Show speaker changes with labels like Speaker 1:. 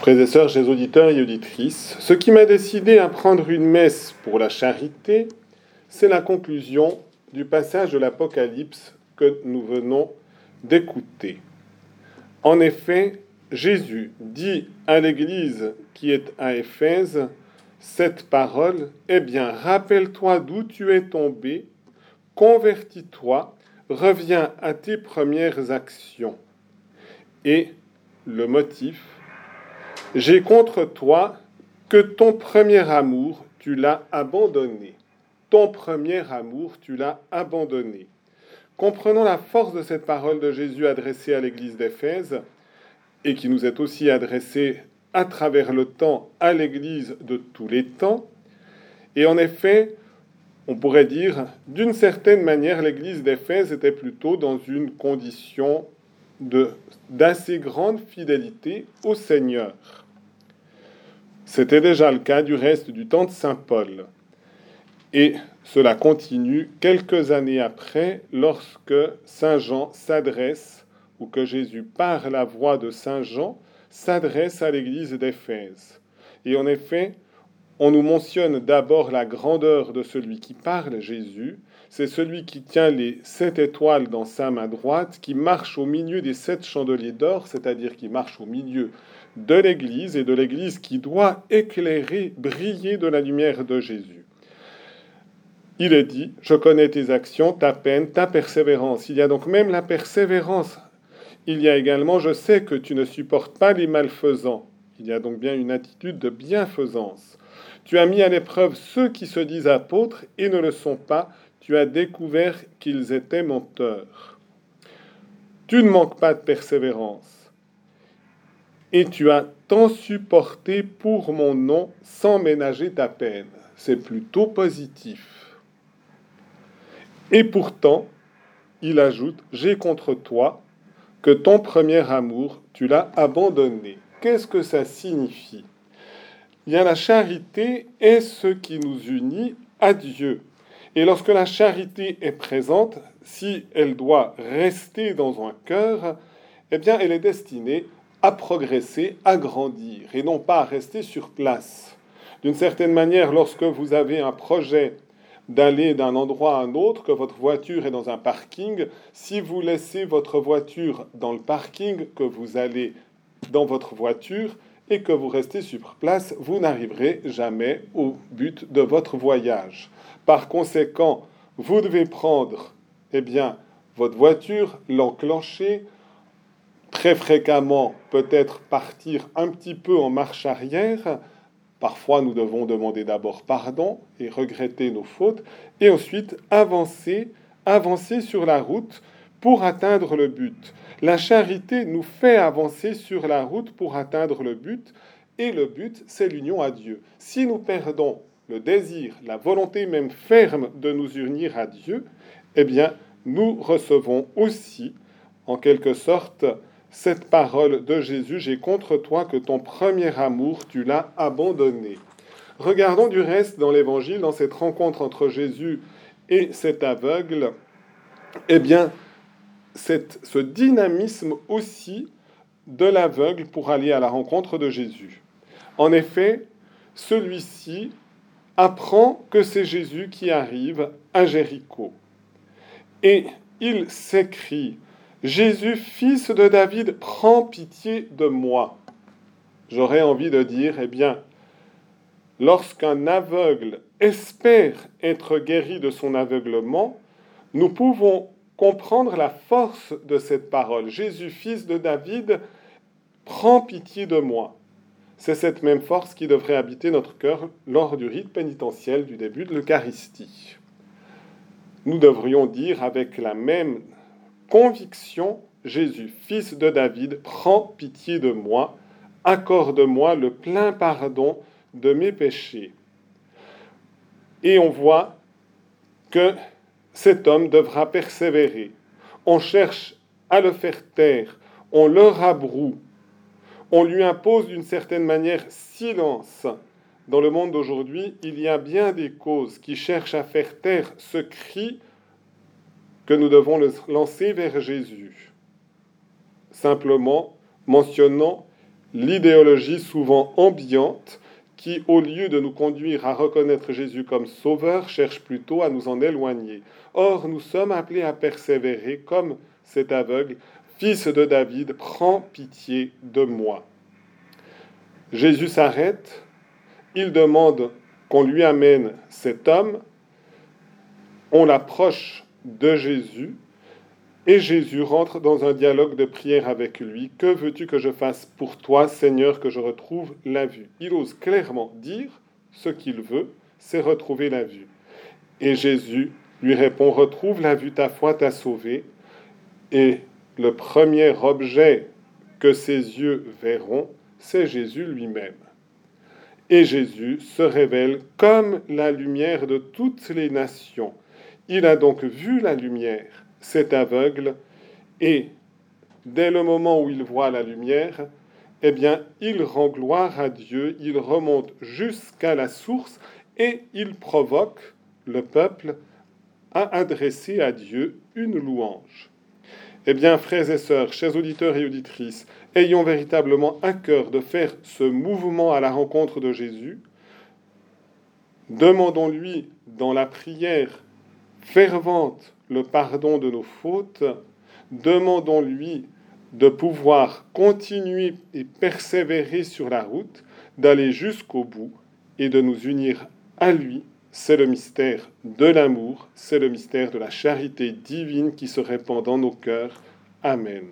Speaker 1: Frères et sœurs, chers auditeurs et auditrices, ce qui m'a décidé à prendre une messe pour la charité, c'est la conclusion du passage de l'Apocalypse que nous venons d'écouter. En effet, Jésus dit à l'Église qui est à Éphèse cette parole, Eh bien, rappelle-toi d'où tu es tombé, convertis-toi, reviens à tes premières actions. Et le motif, j'ai contre toi que ton premier amour, tu l'as abandonné. Ton premier amour, tu l'as abandonné. Comprenons la force de cette parole de Jésus adressée à l'église d'Éphèse et qui nous est aussi adressée à travers le temps à l'église de tous les temps. Et en effet, on pourrait dire, d'une certaine manière, l'église d'Éphèse était plutôt dans une condition d'assez grande fidélité au Seigneur. C'était déjà le cas du reste du temps de Saint Paul. Et cela continue quelques années après, lorsque Saint Jean s'adresse, ou que Jésus, par la voix de Saint Jean, s'adresse à l'église d'Éphèse. Et en effet, on nous mentionne d'abord la grandeur de celui qui parle, Jésus. C'est celui qui tient les sept étoiles dans sa main droite, qui marche au milieu des sept chandeliers d'or, c'est-à-dire qui marche au milieu de l'Église et de l'Église qui doit éclairer, briller de la lumière de Jésus. Il est dit, je connais tes actions, ta peine, ta persévérance. Il y a donc même la persévérance. Il y a également, je sais que tu ne supportes pas les malfaisants. Il y a donc bien une attitude de bienfaisance. Tu as mis à l'épreuve ceux qui se disent apôtres et ne le sont pas. Tu as découvert qu'ils étaient menteurs. Tu ne manques pas de persévérance et tu as tant supporté pour mon nom sans ménager ta peine. C'est plutôt positif. Et pourtant, il ajoute, j'ai contre toi que ton premier amour, tu l'as abandonné. Qu'est-ce que ça signifie? La charité est ce qui nous unit à Dieu. Et lorsque la charité est présente, si elle doit rester dans un cœur, eh bien, elle est destinée à progresser, à grandir, et non pas à rester sur place. D'une certaine manière, lorsque vous avez un projet d'aller d'un endroit à un autre, que votre voiture est dans un parking, si vous laissez votre voiture dans le parking, que vous allez dans votre voiture et que vous restez sur place, vous n'arriverez jamais au but de votre voyage. Par conséquent, vous devez prendre eh bien, votre voiture, l'enclencher, très fréquemment peut-être partir un petit peu en marche arrière. Parfois, nous devons demander d'abord pardon et regretter nos fautes, et ensuite avancer, avancer sur la route pour atteindre le but. La charité nous fait avancer sur la route pour atteindre le but, et le but, c'est l'union à Dieu. Si nous perdons le désir, la volonté même ferme de nous unir à Dieu, eh bien, nous recevons aussi, en quelque sorte, cette parole de Jésus, j'ai contre toi que ton premier amour, tu l'as abandonné. Regardons du reste dans l'Évangile, dans cette rencontre entre Jésus et cet aveugle, eh bien, ce dynamisme aussi de l'aveugle pour aller à la rencontre de Jésus. En effet, celui-ci apprend que c'est Jésus qui arrive à Jéricho. Et il s'écrit, Jésus, fils de David, prends pitié de moi. J'aurais envie de dire, eh bien, lorsqu'un aveugle espère être guéri de son aveuglement, nous pouvons comprendre la force de cette parole. Jésus, fils de David, prends pitié de moi. C'est cette même force qui devrait habiter notre cœur lors du rite pénitentiel du début de l'Eucharistie. Nous devrions dire avec la même conviction, Jésus, fils de David, prends pitié de moi, accorde-moi le plein pardon de mes péchés. Et on voit que cet homme devra persévérer. On cherche à le faire taire, on le rabroue, on lui impose d'une certaine manière silence. Dans le monde d'aujourd'hui, il y a bien des causes qui cherchent à faire taire ce cri que nous devons lancer vers Jésus, simplement mentionnant l'idéologie souvent ambiante qui, au lieu de nous conduire à reconnaître Jésus comme sauveur, cherche plutôt à nous en éloigner. Or, nous sommes appelés à persévérer comme cet aveugle, fils de David, prends pitié de moi. Jésus s'arrête, il demande qu'on lui amène cet homme, on l'approche de Jésus, et Jésus rentre dans un dialogue de prière avec lui. Que veux-tu que je fasse pour toi, Seigneur, que je retrouve la vue? Il ose clairement dire ce qu'il veut, c'est retrouver la vue. Et Jésus lui répond, retrouve la vue, ta foi t'a sauvé. Et le premier objet que ses yeux verront, c'est Jésus lui-même. Et Jésus se révèle comme la lumière de toutes les nations. Il a donc vu la lumière cet aveugle, et dès le moment où il voit la lumière, eh bien, il rend gloire à Dieu, il remonte jusqu'à la source et il provoque le peuple à adresser à Dieu une louange. Eh bien, frères et sœurs, chers auditeurs et auditrices, ayons véritablement un cœur de faire ce mouvement à la rencontre de Jésus. Demandons-lui dans la prière fervente le pardon de nos fautes, demandons-lui de pouvoir continuer et persévérer sur la route, d'aller jusqu'au bout et de nous unir à lui. C'est le mystère de l'amour, c'est le mystère de la charité divine qui se répand dans nos cœurs. Amen.